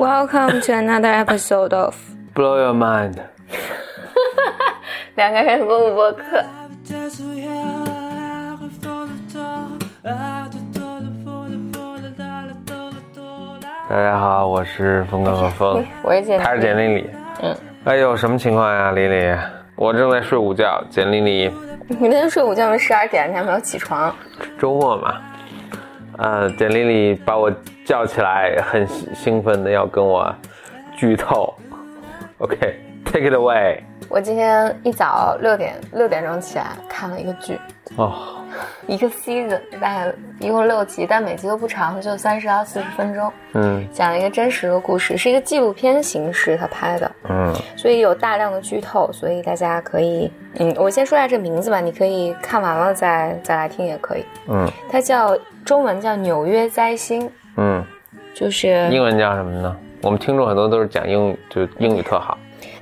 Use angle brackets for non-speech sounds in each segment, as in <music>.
Welcome to another episode of Blow your mind。<laughs> 两个人播不播客。大家好，我是峰哥和峰，<laughs> 我是简，他是简丽丽。嗯，哎呦，什么情况呀，丽丽？我正在睡午觉，简丽丽。你那天睡午觉，十二点你还没有起床。周末嘛，呃，简丽丽把我叫起来，很兴奋的要跟我剧透。OK，take it away。我今天一早六点六点钟起来看了一个剧，哦，一个 season 大概一共六集，但每集都不长，就三十到四十分钟。嗯讲了一个真实的故事，是一个纪录片形式他拍的，嗯，所以有大量的剧透，所以大家可以，嗯，我先说一下这个名字吧，你可以看完了再再来听也可以。嗯它叫中文叫《纽约灾星》，嗯，就是英文叫什么呢？我们听众很多都是讲英语，就英语特好。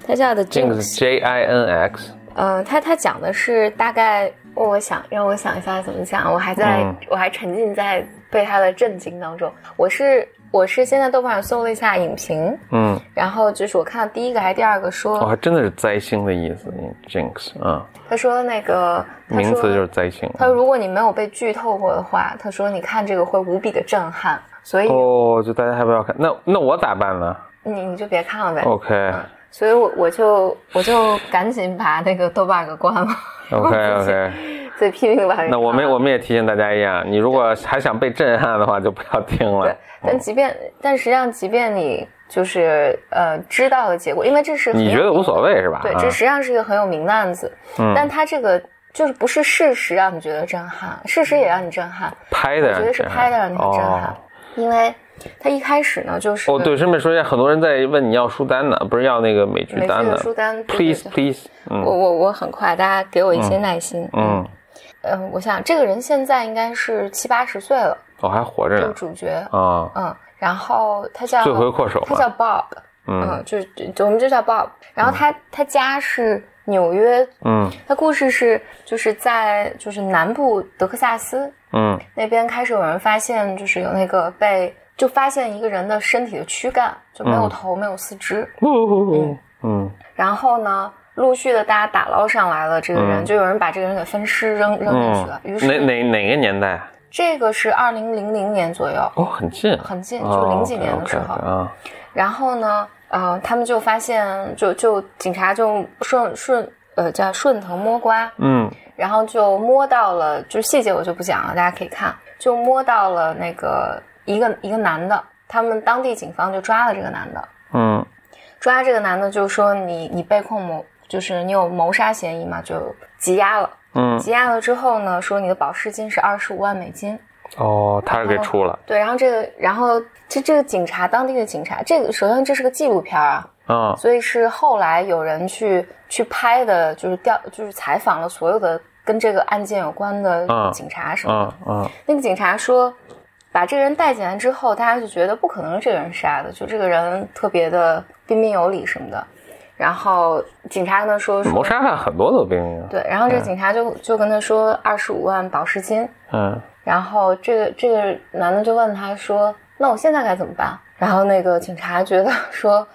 他叫的 Jinx J I N X。嗯，他他讲的是大概，我想让我想一下怎么讲，我还在、嗯我还沉浸在被他的震惊当中。我是我是现在豆瓣上搜了一下影评，嗯，然后就是我看到第一个还是第二个说，哦，还真的是灾星的意思，Jinx 啊，他说那个说名词就是灾星。他说如果你没有被剧透过的话，他说你看这个会无比的震撼，所以哦，就大家还不要看，那那我咋办呢你你就别看了呗。？OK 所以我我就我就赶紧把那个豆瓣给关了。OK OK，所以批评把那我们我们也提醒大家一样，你如果还想被震撼的话，就不要听对了。，但即便但实际上，即便你就是呃知道了结果，因为这是你觉得无所谓是吧？对，啊这实际上是一个很有名的案子，嗯。但他这个就是不是事实让你觉得震撼，事实也让你震撼，拍的，我觉得是拍的让你很震撼，因为他一开始呢就是哦，对，顺便说一下，很多人在问你要书单呢，不是要那个美剧美剧单的的书单，please please，我嗯。我我很快，大家给我一些耐心，嗯，嗯，我想这个人现在应该是七八十岁了，哦还活着这个主角，啊，嗯，然后他叫罪魁祸首，他叫 Bob，嗯嗯，就是就我们就叫 Bob。然后他、他家是纽约，嗯。他故事是就是在就是南部德克萨斯嗯。那边开始有人发现，就是有那个被就发现一个人的身体的躯干就没有嗯。头、没有四肢，嗯嗯。然后呢。陆续的，大家打捞上来了这个人，嗯。就有人把这个人给分尸扔扔进去了。于嗯，是哪哪哪个年代？这个是二零零零年左右，哦，很近，很近，哦就零几年的时候。然后呢，呃，他们就发现，就就警察就顺顺呃叫顺藤摸瓜，嗯。然后就摸到了，就细节我就不讲了，大家可以看，就摸到了那个一个一个男的，他们当地警方就抓了这个男的，嗯。抓这个男的就说你你被控谋，就是你有谋杀嫌疑嘛，就羁押了。嗯，羁押了之后呢，说你的保释金是二十五万美金。哦，他是给出了，对，然后这个，然后这这个警察，当地的警察，这个首先这是个纪录片啊，嗯所以是后来有人去去拍的，就是调就是采访了所有的跟这个案件有关的嗯警察什么的。嗯嗯那个警察说，把这个人带进来之后，大家就觉得不可能是这个人杀的，就这个人特别的彬彬有礼什么的。然后警察跟他说说谋杀案很多都兵啊，对，然后这个警察就就跟他说二十五万保释金，嗯然后这个这个男的就问他说：“那我现在该怎么办？”然后那个警察觉得 <laughs> 说：“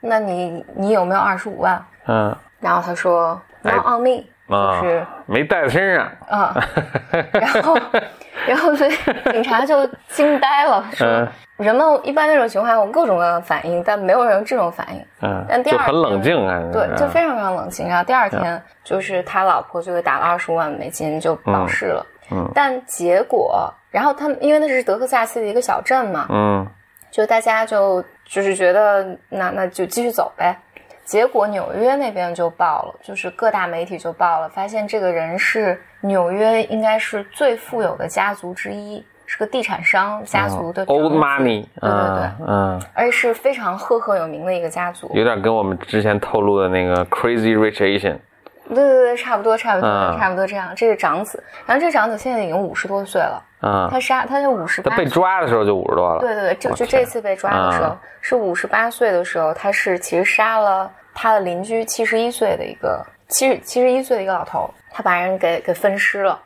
那你你有没有二十五万嗯？”然后他说哎：“Not on me。”啊就是，没带在身上，<laughs> 啊，然后然后所以警察就惊呆了，说嗯：“人们一般那种情况下有各种各样的反应，但没有人有这种反应。”嗯但，第二就很冷静啊，对，就非常常非常冷静。然后第二天就是他老婆就给打了二十五万美金就保释了。嗯但结果，然后他们因为那是德克萨斯的一个小镇嘛，嗯就大家就就是觉得那那就继续走呗。结果纽约那边就报了，就是各大媒体就报了，发现这个人是纽约应该是最富有的家族之一，是个地产商家族的，old money，对对对嗯嗯，而且是非常赫赫有名的一个家族。有点跟我们之前透露的那个 Crazy Rich Asian，对对对，差不多，差不多，嗯差不多这样。这是长子，然后这长子现在已经五十多岁了，嗯，他杀他就五十八他被，抓的时候就五十多了，对对对，就就这次被抓的时候嗯是五十八岁的时候，他是其实杀了他的邻居七十一岁的一个七十七十一岁的一个老头，他把人给给分尸了。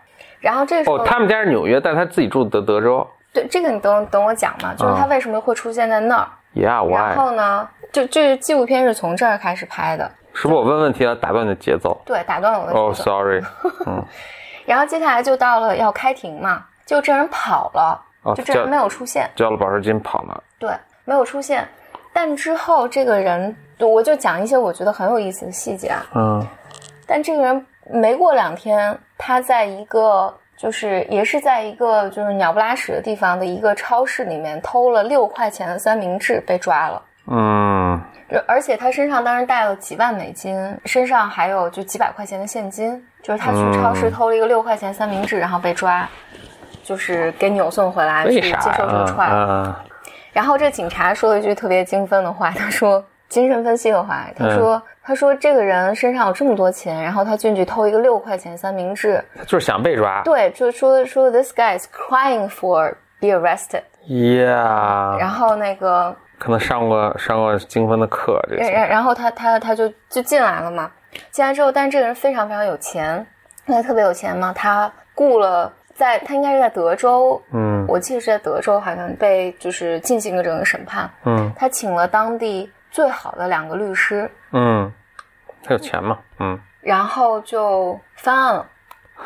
然后这时候，哦，他们家是纽约，但他自己住德德州，对这个你等等我讲嘛，就是他嗯为什么会出现在那儿？Yeah, 然？后呢，就这纪录片是从这儿开始拍的，是不是我问问题了，打断你的节奏？对，打断了我的哦、节奏。s o r r y 然后接下来就到了要开庭嘛，就这人跑了，哦就这人没有出现，交了保释金跑了。对，没有出现。但之后这个人，我就讲一些我觉得很有意思的细节啊。嗯但这个人没过两天，他在一个就是也是在一个就是鸟不拉屎的地方的一个超市里面偷了六块钱的三明治，被抓了。嗯，就而且他身上当时带了几万美金，身上还有就几百块钱的现金，就是他去超市嗯偷了一个六块钱三明治，然后被抓，就是给扭送回来去接受这个呀？trial。嗯然后这警察说了一句特别精分的话，他说精神分析的话，他说、他说这个人身上有这么多钱，然后他进去偷一个六块钱三明治，他就是想被抓。对，就说说 this guy is crying for be arrested，、Yeah，然后那个可能上过上过精分的课，这些。然然然后他他他就就进来了嘛，进来之后，但是这个人非常非常有钱，他特别有钱嘛，他雇了在他应该是在德州，嗯。我记得是在德州，好像被就是进行了整个审判，嗯。他请了当地最好的两个律师，嗯，他有钱嘛？嗯，然后就翻案了，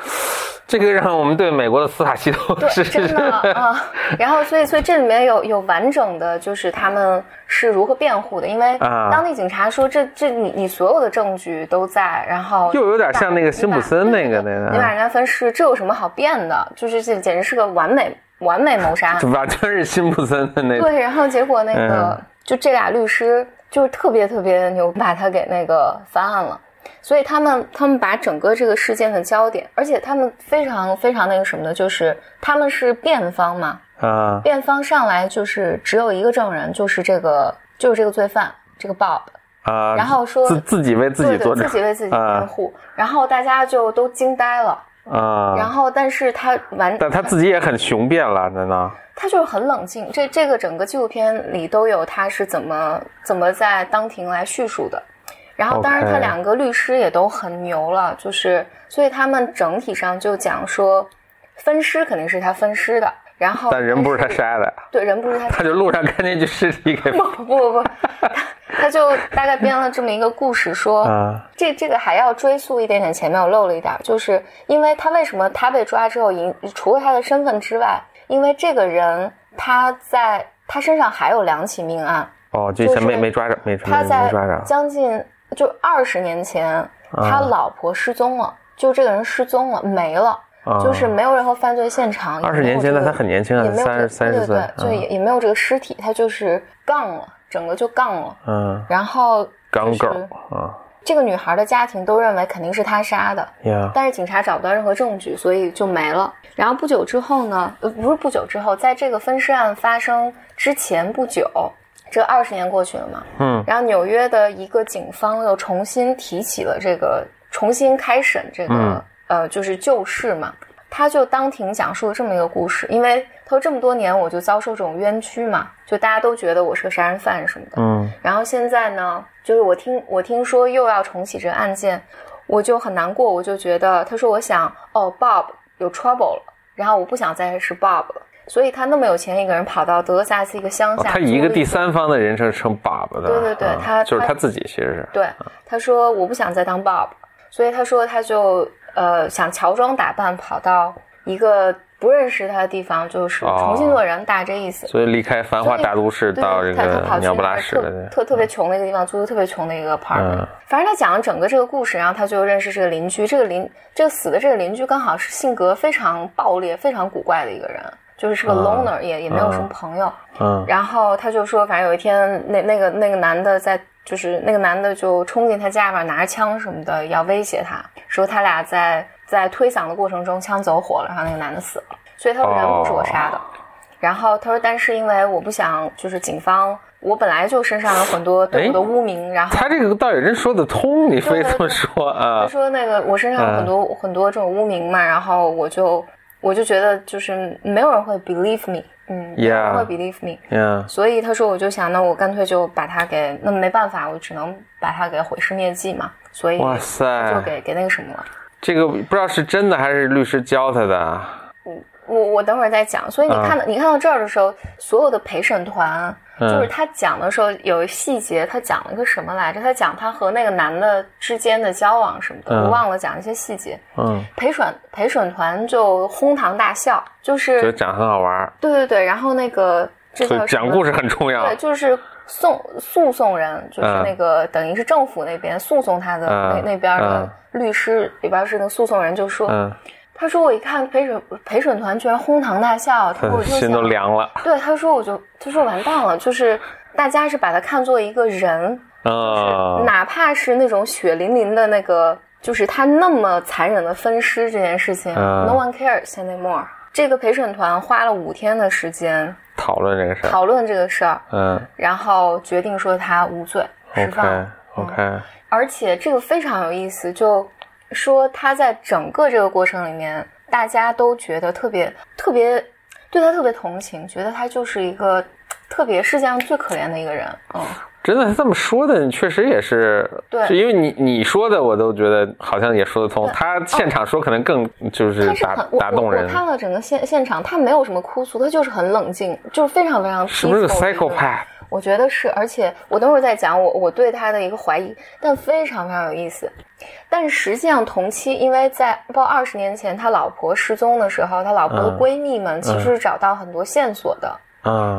<laughs> 这个让我们对美国的司法系统对，是真的啊。然后所以所以这里面有有完整的就是他们是如何辩护的，因为啊当地警察说这这你你所有的证据都在，然后又有点像那个辛普森那个那个，你把人家分尸，这有什么好辩的？就是这简直是个完美完美谋杀案。完全是辛普森的那个。对，然后结果那个、嗯就这俩律师就是特别特别牛，把他给那个翻案了。所以他们他们把整个这个事件的焦点，而且他们非常非常那个什么的，就是他们是辩方嘛，啊辩方上来就是只有一个证人，就是这个就是这个罪犯这个 Bob，啊，然后说自自己为自己对对，作证，自己为自己辩啊护，然后大家就都惊呆了。啊，然后，但是他完，但他自己也很雄辩了，难道？他就是很冷静。这这个整个纪录片里都有他是怎么怎么在当庭来叙述的。然后，当然他两个律师也都很牛了，就是所以他们整体上就讲说，分尸肯定是他分尸的，然后但人不是他杀的，对，人不是他 <laughs> 他就路上看见一具尸体给 <laughs> 不不不不，他他就大概编了这么一个故事说，啊这这个还要追溯一点点，前面我漏了一点，就是因为他为什么他被抓之后，引除了他的身份之外，因为这个人他在他身上还有两起命案，哦，就以前没就是没抓着，没抓他在没抓着，将近就二十年前，啊他老婆失踪了，就这个人失踪了，没了。啊就是没有任何犯罪现场。二十年前那他很年轻啊也没有这30 30对对就嗯也也没有这个尸体，他就是杠了，整个就杠了。嗯，然后杠狗就是啊这个女孩的家庭都认为肯定是他杀的，呀，但是警察找不到任何证据，所以就没了。然后不久之后呢，呃，不是不久之后，在这个分尸案发生之前不久，这二十年过去了嘛，嗯。然后纽约的一个警方又重新提起了这个，重新开审这个、嗯。呃，就是旧事嘛。他就当庭讲述了这么一个故事，因为他说这么多年我就遭受这种冤屈嘛，就大家都觉得我是个杀人犯什么的，嗯。然后现在呢，就是我听我听说又要重启这个案件，我就很难过，我就觉得他说我想哦，Bob 有 trouble 了，然后我不想再是 Bob 了，所以他那么有钱一个人跑到德克萨斯一个乡下，哦他以一个第三方的人称称爸爸的，对对对他就是他自己其实是，对，他说我不想再当 Bob，所以他说他就呃想乔装打扮跑到一个不认识他的地方，就是哦重新做人，大这意思。所以离开繁华大都市到这个鸟不拉那个特屎的，特特别穷的一个地方，租的特别穷的一个 apartment。嗯反正他讲了整个这个故事，然后他就认识这个邻居，这个邻这个死的这个邻居刚好是性格非常暴烈、非常古怪的一个人，就是是个嗯 loner，、也也没有什么朋友。嗯然后他就说，反正有一天那那个那个男的在，就是那个男的就冲进他家里面拿着枪什么的要威胁他，说他俩在在推搡的过程中枪走火了，然后那个男的死了，所以他说人不是我杀的。然后他说，但是因为我不想，就是警方，我本来就身上有很多对我的污名，然后他这个倒也真说得通，你非这么说他啊？说那个我身上有很嗯多、很多这种污名嘛，然后我就我就觉得就是没有人会 believe me，嗯没有人 Yeah 会 believe me，呀，所以他说我就想，那我干脆就把他给，那没办法，我只能把他给毁尸灭迹嘛，所以哇塞就给给那个什么了。这个不知道是真的还是律师教他的。我我等会儿再讲。所以你看到、你看到这儿的时候，所有的陪审团，嗯就是他讲的时候有一细节，他讲了个什么来着？他讲他和那个男的之间的交往什么的，嗯我忘了讲一些细节。嗯，陪审陪审团就哄堂大笑，就是觉得讲很好玩儿，对对对，然后那个这所以叫什么讲故事很重要对，。就是送诉讼人，就是嗯那个、等于是政府那边诉讼他的那、嗯那边的律师里边是那个诉讼人就说，嗯，他说我一看陪审陪审团居然哄堂大笑，他说我就 <laughs> 心都凉了。对，他说我就他说完蛋了，就是大家是把他看作一个人，啊，哪怕是那种血淋淋的那个，就是他那么残忍的分尸这件事情、嗯 n o one cares anymore。这个陪审团花了五天的时间讨论这个事儿。讨论这个事儿，嗯然后决定说他无罪释放。，OK 而且这个非常有意思，就说他在整个这个过程里面，大家都觉得特别特别对他特别同情，觉得他就是一个特别世界上最可怜的一个人。嗯，真的他这么说的，你确实也是，对是因为你你说的，我都觉得好像也说得通。他现场说可能更就是打打动人我我，看了整个现现场，他没有什么哭诉，他就是很冷静，就是非常非常是不是人 psychopath？我觉得是，而且我等会儿再讲我我对他的一个怀疑，但非常非常有意思。但实际上同期，因为在不知道二十年前他老婆失踪的时候，他老婆的嗯闺蜜们其实是找到很多线索的，嗯，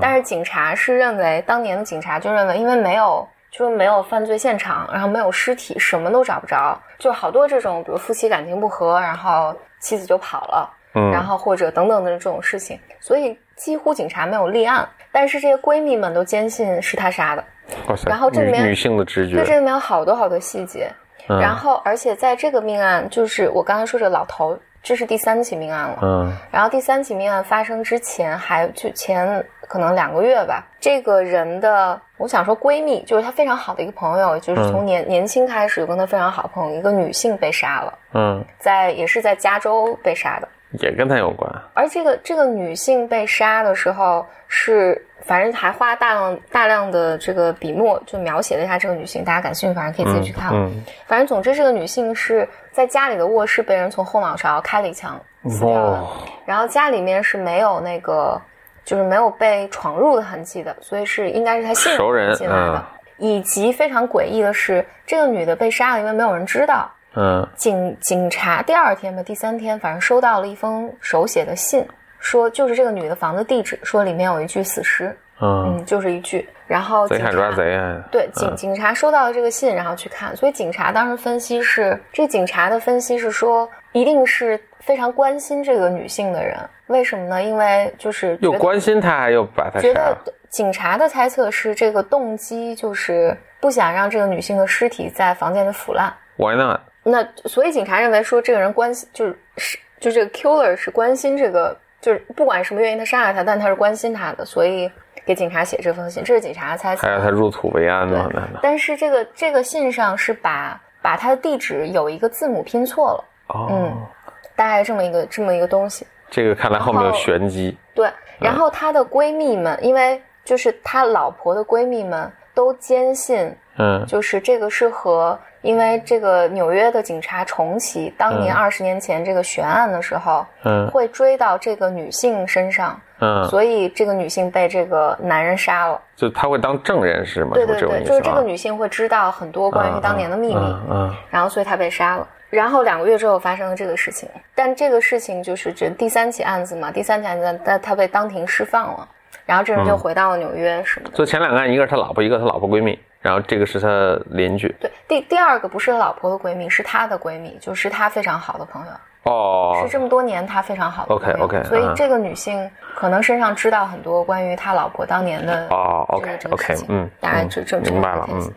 但是警察是认为当年的警察就认为，因为没有就是没有犯罪现场，然后没有尸体，什么都找不着，就好多这种比如夫妻感情不和，然后妻子就跑了。嗯然后或者等等的这种事情，所以几乎警察没有立案，但是这些闺蜜们都坚信是他杀的。哇塞，然后这里面女女性的直觉，对，这里面有好多好多细节。嗯然后，而且在这个命案，就是我刚才说这老头，这是第三起命案了。嗯然后第三起命案发生之前，还就前可能两个月吧，这个人的我想说闺蜜，就是她非常好的一个朋友，就是从年、年轻开始就跟她非常好的朋友，一个女性被杀了，嗯，在也是在加州被杀的。也跟她有关。而这个这个女性被杀的时候是，反正还花大量大量的这个笔墨，就描写了一下这个女性，大家感兴趣，反正可以自己去看。嗯，反正总之，这个女性是在家里的卧室被人从后脑勺开了一枪死掉了，哦，然后家里面是没有那个就是没有被闯入的痕迹的，所以是应该是她信熟人进来的。嗯以及非常诡异的是，这个女的被杀了，因为没有人知道。嗯警警察第二天吧，第三天，反正收到了一封手写的信，说就是这个女的房子地址，说里面有一具死尸，嗯，嗯，就是一具。然后警察贼喊抓贼啊！对警警察收到了这个信，然后去看，所以警察当时分析是，这个警察的分析是说，一定是非常关心这个女性的人，为什么呢？因为就是又关心她，又把她觉得。警察的猜测是这个动机就是不想让这个女性的尸体在房间里腐烂。Why not？那所以警察认为说这个人关心就是是就这个 killer 是关心这个，就是不管什么原因他杀了他，但他是关心他的，所以给警察写这封信，这是警察的猜测还。要他入土为安呢？但是这个这个信上是把把他的地址有一个字母拼错了，哦，嗯大概这么一个这么一个东西。这个看来后面有玄机。对，然后他的闺蜜们，因为就是他老婆的闺蜜们都坚信，嗯就是这个是和因为这个纽约的警察重启当年嗯。二十年前这个悬案的时候，嗯。会追到这个女性身上，嗯，所以这个女性被这个男人杀了。就他会当证人是吗？对对对，就是这个女性会知道很多关于当年的秘密，嗯嗯。然后所以她被杀了。然后两个月之后发生了这个事情，但这个事情就是这第三起案子嘛，第三起案子，但她被当庭释放了，然后这人就回到了纽约什么的。就前两个案，一个是他老婆，一个是他老婆闺蜜，然后这个是他邻居。对，第第二个不是老婆的闺蜜，是他的闺蜜，就是他非常好的朋友，哦是，这么多年他非常好的朋友。OK，OK，嗯所以这个女性可能身上知道很多关于他老婆当年的哦这个，OK OK，嗯，大概就这这这明白了，嗯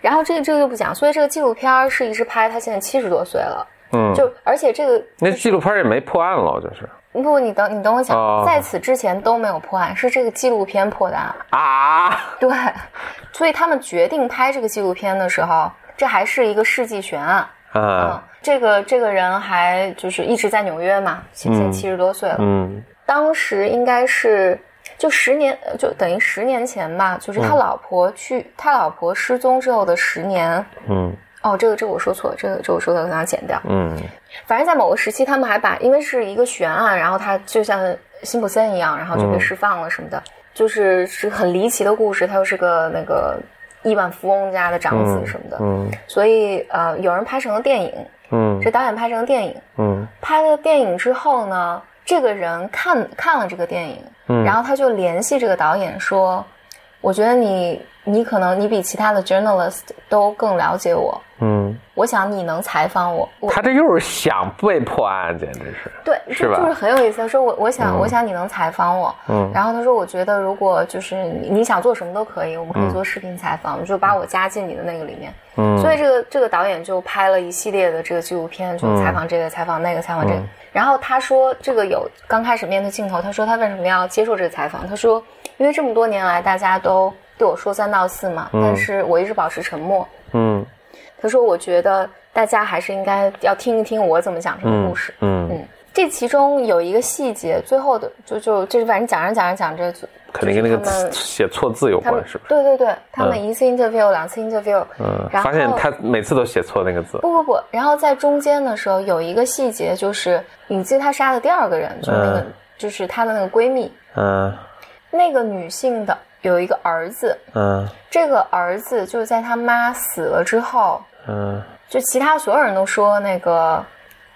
然后这个这个就不讲，所以这个纪录片是一直拍，他现在七十多岁了，嗯，就而且这个那纪录片也没破案了，就是不，你等你等我讲，哦在此之前都没有破案，是这个纪录片破的案。啊，对，所以他们决定拍这个纪录片的时候，这还是一个世纪悬案。嗯啊，，这个这个人还就是一直在纽约嘛，现在七十多岁了。嗯当时应该是就十年，呃就等于十年前吧，就是他老婆去，他老婆失踪之后的十年。嗯哦，这个这个我说错了，这个这个我说的可能要剪掉。嗯反正在某个时期，他们还把因为是一个悬案，然后他就像辛普森一样，然后就被释放了什么的。就是是很离奇的故事，他又是个那个亿万富翁家的长子什么的，嗯所以呃，有人拍成了电影，嗯这导演拍成了电影。嗯拍了电影之后呢，这个人看看了这个电影，嗯然后他就联系这个导演说：“我觉得你你可能你比其他的 journalist 都更了解我，嗯，我想你能采访我。我”他这又是想被破案，简直是。对，是吧就就是很有意思。他说我我想、嗯我想你能采访我，嗯然后他说我觉得如果就是你你想做什么都可以，我们可以做视频采访，就把我加进你的那个里面。嗯，所以这个这个导演就拍了一系列的这个纪录片，就采访这个、采访那个、采访这个。嗯然后他说，这个有刚开始面对镜头，他说他为什么要接受这个采访？他说，因为这么多年来大家都对我说三道四嘛，但是我一直保持沉默。嗯他说，我觉得大家还是应该要听一听我怎么讲这个嗯故事。嗯，嗯，这其中有一个细节，最后的就就就是反正讲着讲着讲着，就肯定跟那个写错字有关，是吧？对对对，他们一次 interview、两次 interview，嗯，然后发现他每次都写错那个字。不不不，然后在中间的时候有一个细节，就是你记得他杀的第二个人，就是那个、嗯就是她的那个闺蜜，嗯那个女性的有一个儿子，嗯这个儿子就是在他妈死了之后，嗯。就其他所有人都说那个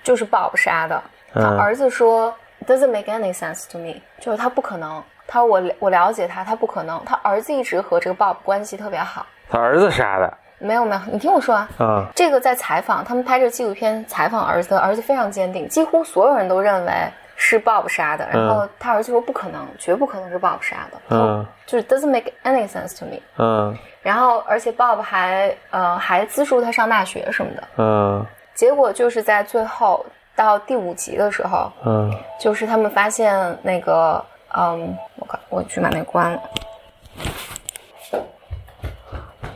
就是 Bob 杀的，他嗯儿子说 doesn't make any sense to me，就是他不可能。他说我我了解他，他不可能。他儿子一直和这个 Bob 关系特别好。他儿子杀的。没有没有，你听我说啊，嗯。这个在采访，他们拍这个纪录片采访儿子，儿子非常坚定，几乎所有人都认为是 Bob 杀的，然后他儿子说不可能，绝不可能是 Bob 杀的，嗯。就是 doesn't make any sense to me。嗯然后而且 Bob 还呃还资助他上大学什么的，嗯结果就是在最后到第五集的时候，嗯就是他们发现那个嗯，我靠，我去把那关了。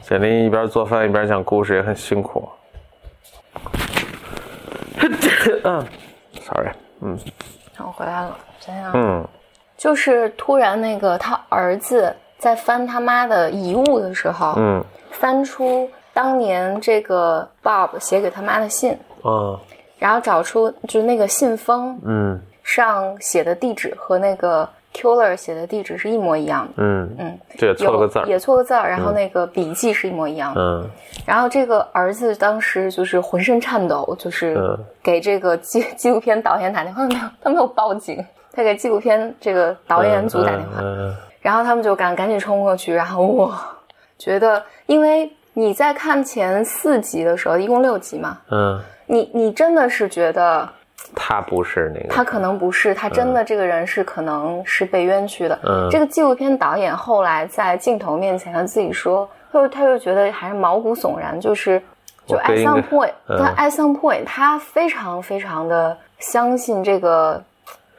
简历一边做饭一边讲故事也很辛苦。<laughs> 嗯，sorry，嗯然后回来了，想想。嗯就是突然那个他儿子在翻他妈的遗物的时候，嗯。翻出当年这个 Bob 写给他妈的信，嗯然后找出就是那个信封嗯。上写的地址和那个 Killer 写的地址是一模一样的。嗯。嗯，这也错了个字儿。有也错个字儿，然后那个笔记是一模一样的。嗯。然后这个儿子当时就是浑身颤抖，就是嗯。给这个纪纪录片导演打电话，没有，他没有报警，他给纪录片这个导演组打电话，嗯然后他们就赶赶紧冲过去，然后我觉得，因为你在看前四集的时候，一共六集嘛，嗯，你你真的是觉得他不是那个。他可能不是，他真的这个人是可能是被冤屈的。嗯这个纪录片导演后来在镜头面前他自己说，他就他又觉得还是毛骨悚然，就是就我 at some point，、嗯他 at some point 他非常非常的相信这个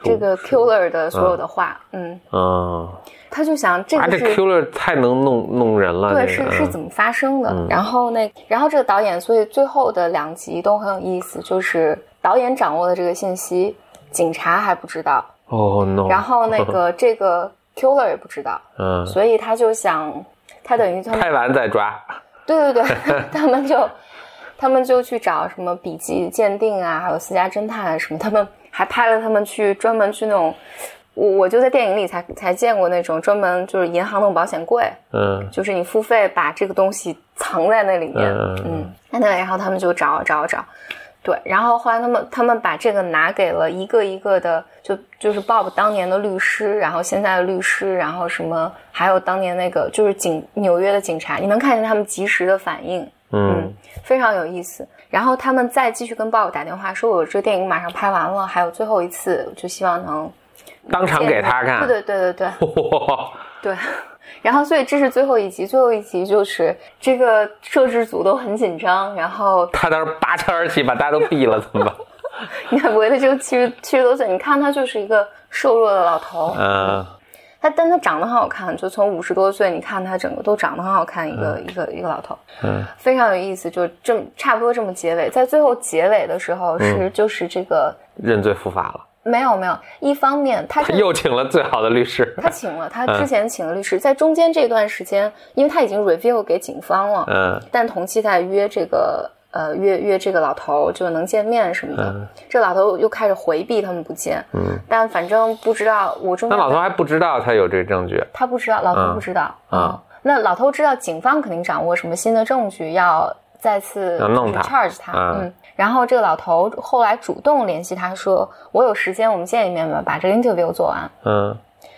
这个 killer 的所有的话，嗯，嗯，他就想这啊，这个是。killer 太能弄弄人了。对，是是怎么发生的？然后那，然后这个导演，所以最后的两集都很有意思，就是导演掌握了这个信息，警察还不知道，哦 no。然后那个 <laughs> 这个 killer 也不知道，嗯，所以他就想，他等于他们拍完再抓。对对对，<laughs> 他们就他们就去找什么笔迹鉴定啊，还有私家侦探啊什么，他们还派了他们去专门去那种，我我就在电影里才才见过那种专门就是银行那种保险柜，嗯。就是你付费把这个东西藏在那里面，嗯嗯，那然后他们就找找找，对，然后后来他们他们把这个拿给了一个一个的，就就是 Bob 当年的律师，然后现在的律师，然后什么，还有当年那个就是警纽约的警察，你能看见他们及时的反应，嗯。非常有意思。然后他们再继续跟 Bob 打电话说，我这个电影马上拍完了，还有最后一次，就希望能当场给他看。对对对对对。对，<laughs> 然后所以这是最后一集，最后一集就是这个摄制组都很紧张，然后他当时拔枪而起，把大家都毙了，怎么办？<laughs> 你看维的这个七十七十多岁，你看他就是一个瘦弱的老头，嗯。他但他长得很好看，就从五十多岁，你看他整个都长得很好看，一个、一个一个老头，嗯。非常有意思，就这么差不多这么结尾，在最后结尾的时候是、嗯就是这个认罪伏法了，没有没有，一方面他 <laughs> 又请了最好的律师。他请了他之前请了律师，在中间这段时间，因为他已经 review 给警方了，嗯。但同期在约这个呃约约这个老头就能见面什么的。嗯。这老头又开始回避他们不见，嗯，但反正不知道我中间那老头还不知道他有这个证据，他不知道，老头嗯。不知道。嗯。嗯，那老头知道警方肯定掌握什么新的证据，要再次要弄他。charge 他。嗯。嗯，然后这个老头后来主动联系他说：“我有时间，我们见一面吧，把这个 interview 做完。嗯，”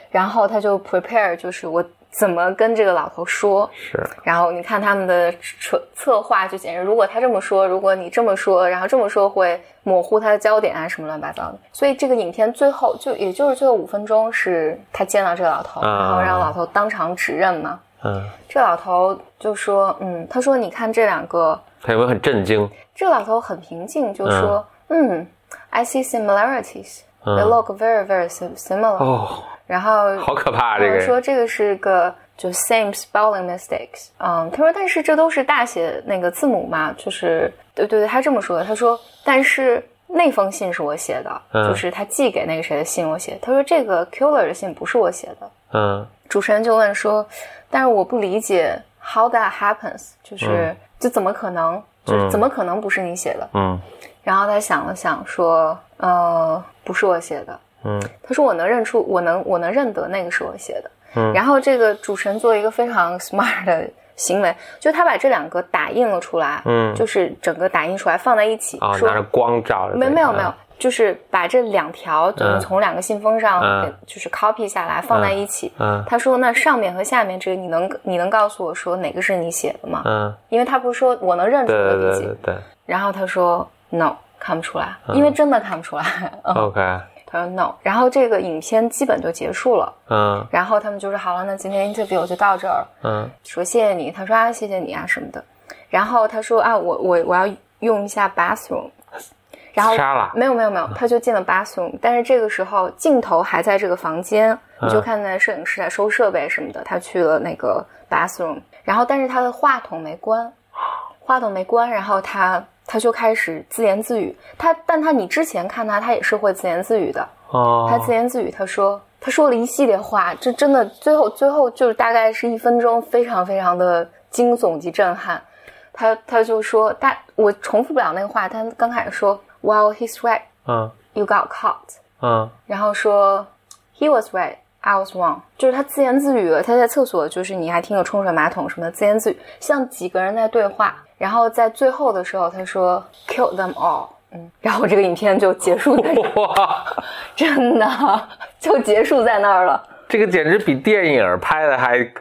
然后他就 prepare，就是我怎么跟这个老头说。是，然后你看他们的策策划就简直，如果他这么说，如果你这么说，然后这么说会模糊他的焦点啊，什么乱七八糟的。所以这个影片最后就也就是最后五分钟是他见到这个老头，啊然后让老头当场指认嘛。嗯，这老头就说，嗯，他说你看这两个，他有没有很震惊？这个老头很平静，就说，嗯 i see similarities. They look very, very sim- similar. 哦，然后好可怕，这他个说这个是个就 same spelling mistakes，嗯，他说但是这都是大写那个字母嘛，就是对对对，他这么说的，他说但是那封信是我写的，嗯。就是他寄给那个谁的信我写，他说这个 killer 的信不是我写的，嗯。主持人就问说，但是我不理解 how that happens，就是、这怎么可能，就怎么可能不是你写的？嗯然后他想了想说，呃，不是我写的。嗯他说我能认出，我能我能认得那个是我写的。嗯然后这个主持人做一个非常 <laughs> smart 的行为，就他把这两个打印了出来，嗯，就是整个打印出来放在一起，哦，说拿着光照着，没没有没有，就是把这两条就是嗯从两个信封上就是 copy 下来放在一起。嗯他说：“那上面和下面这个，你能你能告诉我说哪个是你写的吗？嗯，因为他不是说我能认出对我的笔记对对对。对然后他说 no，看不出来，因为真的看不出来。嗯，，OK，他说 no。然后这个影片基本就结束了。嗯然后他们就说好了，那今天 interview 就到这儿，嗯说谢谢你。他说啊，谢谢你啊什么的。然后他说啊，我我我要用一下 bathroom。然后杀了。没有没有没有，他就进了 bathroom，但是这个时候镜头还在这个房间，你就看见摄影师在收设备什么的，他去了那个 bathroom，然后但是他的话筒没关，<gasps> 话筒没关，然后他他就开始自言自语，他但他你之前看他他也是会自言自语的，哦，他自言自语，他说他说了一系列话，这真的最后最后就是大概是一分钟，非常非常的惊悚及震撼。他他就说，大我重复不了那个话，他刚开始说，Well, he's right, 嗯 you got caught，嗯然后说 He was right, I was wrong，就是他自言自语了。他在厕所，就是你还听有冲水马桶什么的自言自语，像几个人在对话。然后在最后的时候，他说 Kill them all，嗯，然后这个影片就结束在哇，<laughs> 真的。就结束在那儿了。这个简直比电影拍的还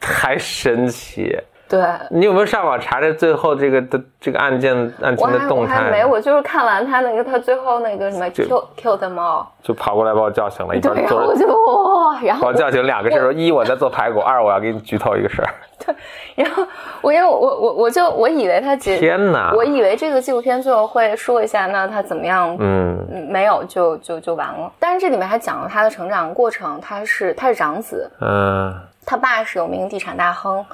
还神奇。对，你有没有上网查这最后这个的这个案件案件的动态？我还没，我就是看完他那个他最后那个什么 kill kill them all，就跑过来把我叫醒了，一对，边然后我，就哇，然后把我叫醒两个事儿：说一我在做排骨，<laughs> 二我要给你剧透一个事儿。<laughs> 然后我因为我我我就我以为他结，天哪！我以为这个纪录片最后会说一下，那他怎么样？嗯嗯，没有，就就就完了。但是这里面还讲了他的成长过程，他是他是长子，嗯，他爸是有名地产大亨。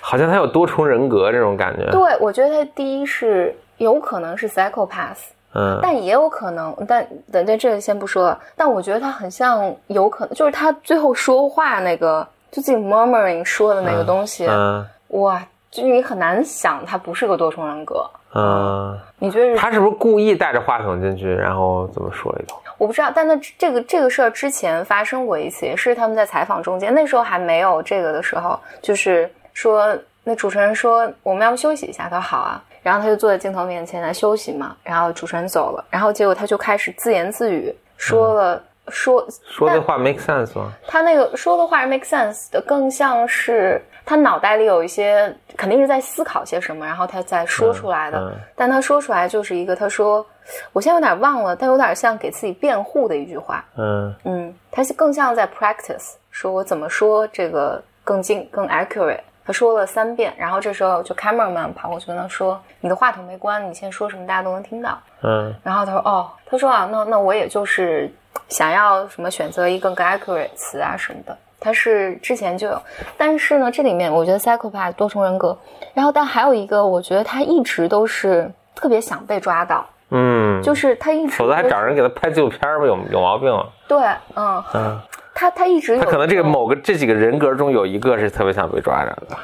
好像他有多重人格这种感觉。对，我觉得他第一是有可能是 psychopath，嗯但也有可能，但等这这个先不说了。但我觉得他很像，有可能就是他最后说话那个，就自己 murmuring 说的那个东西，嗯哇，就你很难想他不是个多重人格。嗯，你觉得是？他是不是故意带着话筒进去，然后怎么说一通？我不知道，但那这个这个事儿之前发生过一次，也是他们在采访中间，那时候还没有这个的时候，就是说那主持人说我们要不休息一下，他说好啊，然后他就坐在镜头面前来休息嘛，然后主持人走了，然后结果他就开始自言自语说了、说说的话 make sense 吗？他那个说的话 make sense 的，更像是他脑袋里有一些肯定是在思考些什么，然后他再说出来的。嗯嗯但他说出来就是一个，他说我现在有点忘了，但有点像给自己辩护的一句话。嗯嗯，他是更像在 practice，说我怎么说这个更近更 accurate。他说了三遍，然后这时候就 cameraman 跑过去跟他说：“你的话筒没关，你现在说什么大家都能听到。”嗯然后他说：“哦，他说啊，那那我也就是想要什么选择一个更 accurate 词啊什么的。他是之前就有，但是呢，这里面我觉得 psychopath 多重人格，然后但还有一个，我觉得他一直都是特别想被抓到，嗯，就是他一直否则还找人给他拍纪录片儿吧？有有毛病啊？对，嗯，嗯，他他一直有他可能这个某个这几个人格中有一个是特别想被抓着的。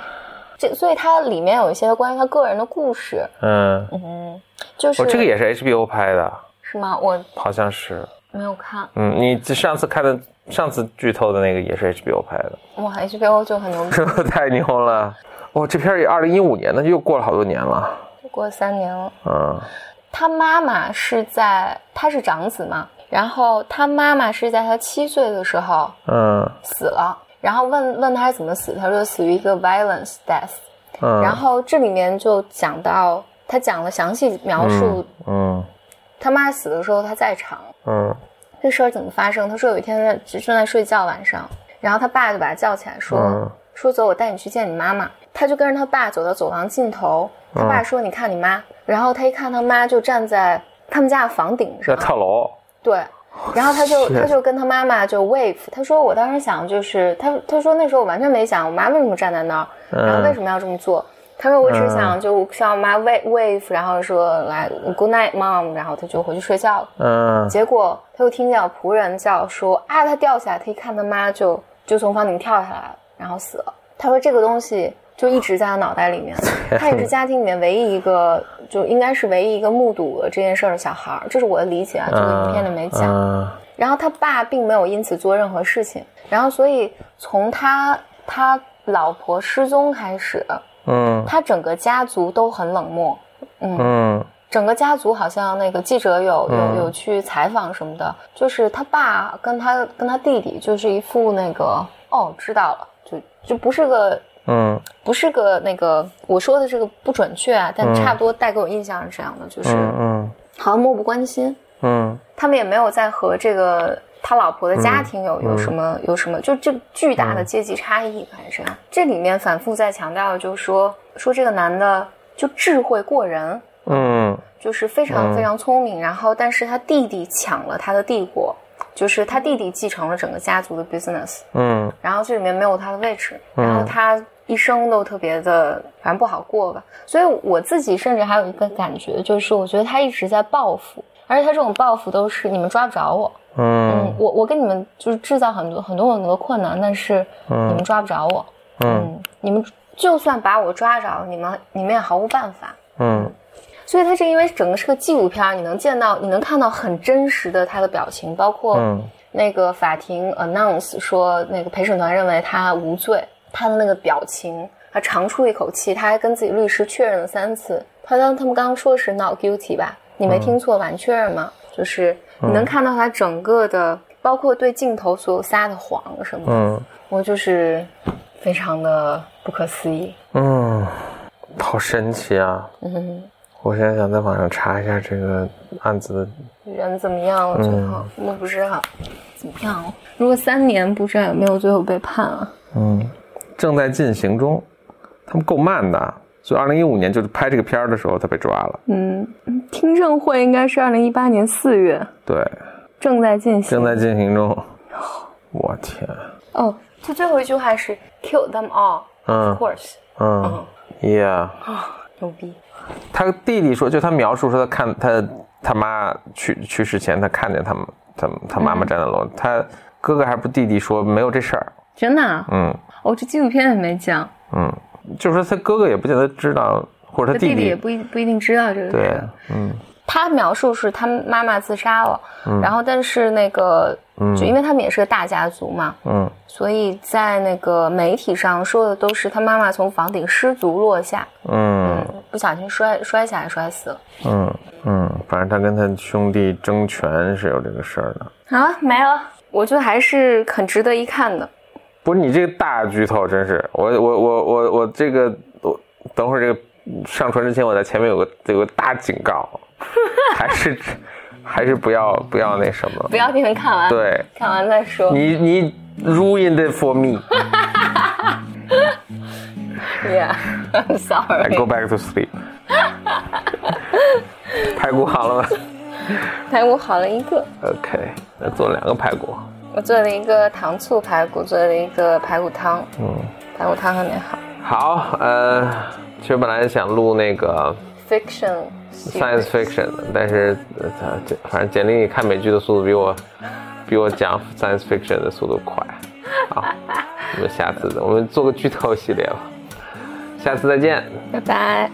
这所以它里面有一些关于他个人的故事，嗯，嗯，就是、哦，这个也是 HBO 拍的，是吗？我好像是。没有看，嗯，你上次看的上次剧透的那个也是 HBO 拍的，哇，HBO 就很牛逼，这 <laughs> 个太牛了。哇，这片儿也二零一五年，那就又过了好多年了。过了三年了。嗯他妈妈是在，他是长子嘛，然后他妈妈是在他七岁的时候嗯死了，然后问问他是怎么死，他说死于一个 violence death，、嗯，然后这里面就讲到，他讲了详细描述嗯他妈死的时候他在场，嗯这事儿怎么发生？他说有一天在正在睡觉晚上，然后他爸就把他叫起来说、嗯说走，我带你去见你妈妈。他就跟着他爸走到走廊尽头，他爸说你看你妈，然后他一看他妈就站在他们家的房顶要上，跳楼。对，然后他就他就跟他妈妈就 wave，他说我当时想就是他他说那时候我完全没想我妈为什么站在那儿，然后为什么要这么做。他说我只想就向我妈 wave wave，然后说来 good night mom，然后他就回去睡觉了。嗯结果他又听见有仆人叫说啊，他掉下来，他一看他妈就就从房顶跳下来了，然后死了。他说这个东西就一直在他脑袋里面，<laughs> 他也是家庭里面唯一一个，就应该是唯一一个目睹了这件事儿的小孩儿，这是我的理解啊，这个影片里没讲。嗯然后他爸并没有因此做任何事情，然后所以从他他老婆失踪开始，嗯他整个家族都很冷漠，嗯嗯整个家族好像那个记者有有嗯有去采访什么的，就是他爸跟他跟他弟弟就是一副那个哦知道了，就就不是个嗯。不是个那个我说的这个不准确啊，但差不多带给我印象是这样的，就是嗯好像漠不关心，嗯。他们也没有在和这个他老婆的家庭有、嗯。有什么有什么，就这巨大的阶级差异，反正。这里面反复在强调，就是说说这个男的就智慧过人，嗯就是非常非常聪明，然后但是他弟弟抢了他的帝国，就是他弟弟继承了整个家族的 business，嗯。然后这里面没有他的位置，然后他一生都特别的，反正不好过吧。所以我自己甚至还有一个感觉，就是我觉得他一直在报复，而且他这种报复都是你们抓不着我，嗯。嗯，我我跟你们就是制造很多很多很多困难，但是你们抓不着我，嗯。嗯，你们就算把我抓着，你们你们也毫无办法。嗯。所以他是因为整个是个纪录片，你能见到，你能看到很真实的他的表情，包括嗯。那个法庭 announce 说那个陪审团认为他无罪，他的那个表情，他长出一口气，他还跟自己律师确认了三次。他刚他们刚刚说的是 not guilty 吧？你没听错吧？你确认吗？就是你能看到他整个的，包括对镜头所有撒的谎什么的，嗯我就是非常的不可思议。嗯，好神奇啊！嗯，我现在想在网上查一下这个案子的人怎么样了？最后、我不知道怎么样了。如果三年不知道有没有最后被判啊？嗯，正在进行中，他们够慢的。所以二零一五年就是拍这个片儿的时候，他被抓了。嗯，听证会应该是二零一八年四月，对，正在进行。正在进行中。我天，哦，就最后一句话是 “kill them all”，of 嗯 course，嗯，Yeah，啊牛逼。他弟弟说，就他描述说，他看他他妈去去世前，他看见他们他他妈妈站在楼，他哥哥还不弟弟说没有这事儿。真的、啊？嗯哦，这纪录片也没讲，嗯，就是说他哥哥也不见得知道，或者他弟他弟弟也不一不一定知道这个对事。，嗯他描述是他妈妈自杀了，然后但是那个，就因为他们也是个大家族嘛，嗯所以在那个媒体上说的都是他妈妈从房顶失足落下，嗯不小心摔摔下来摔死了。嗯嗯，反正他跟他兄弟争权是有这个事儿的。好了，没了。我觉得还是很值得一看的。不是你这个大剧透，真是我我我我我这个我等会儿这个上传之前，我在前面有个有个大警告，<laughs> 还是还是不要不要那什么不，要你们看完，对看完再说。你你 ruined it for me，I <laughs> Yeah，I'm sorry I。go back to sleep。<laughs> 排骨好了吗排骨好了一个，？OK，那做两个排骨。我做了一个糖醋排骨，做了一个排骨汤。嗯，排骨汤还没好。好，呃，其实本来想录那个 Fiction science fiction 的，但是呃，反正简历里看美剧的速度比我比我讲 science fiction 的速度快。好，我们下次的我们做个剧透系列吧。下次再见。拜拜。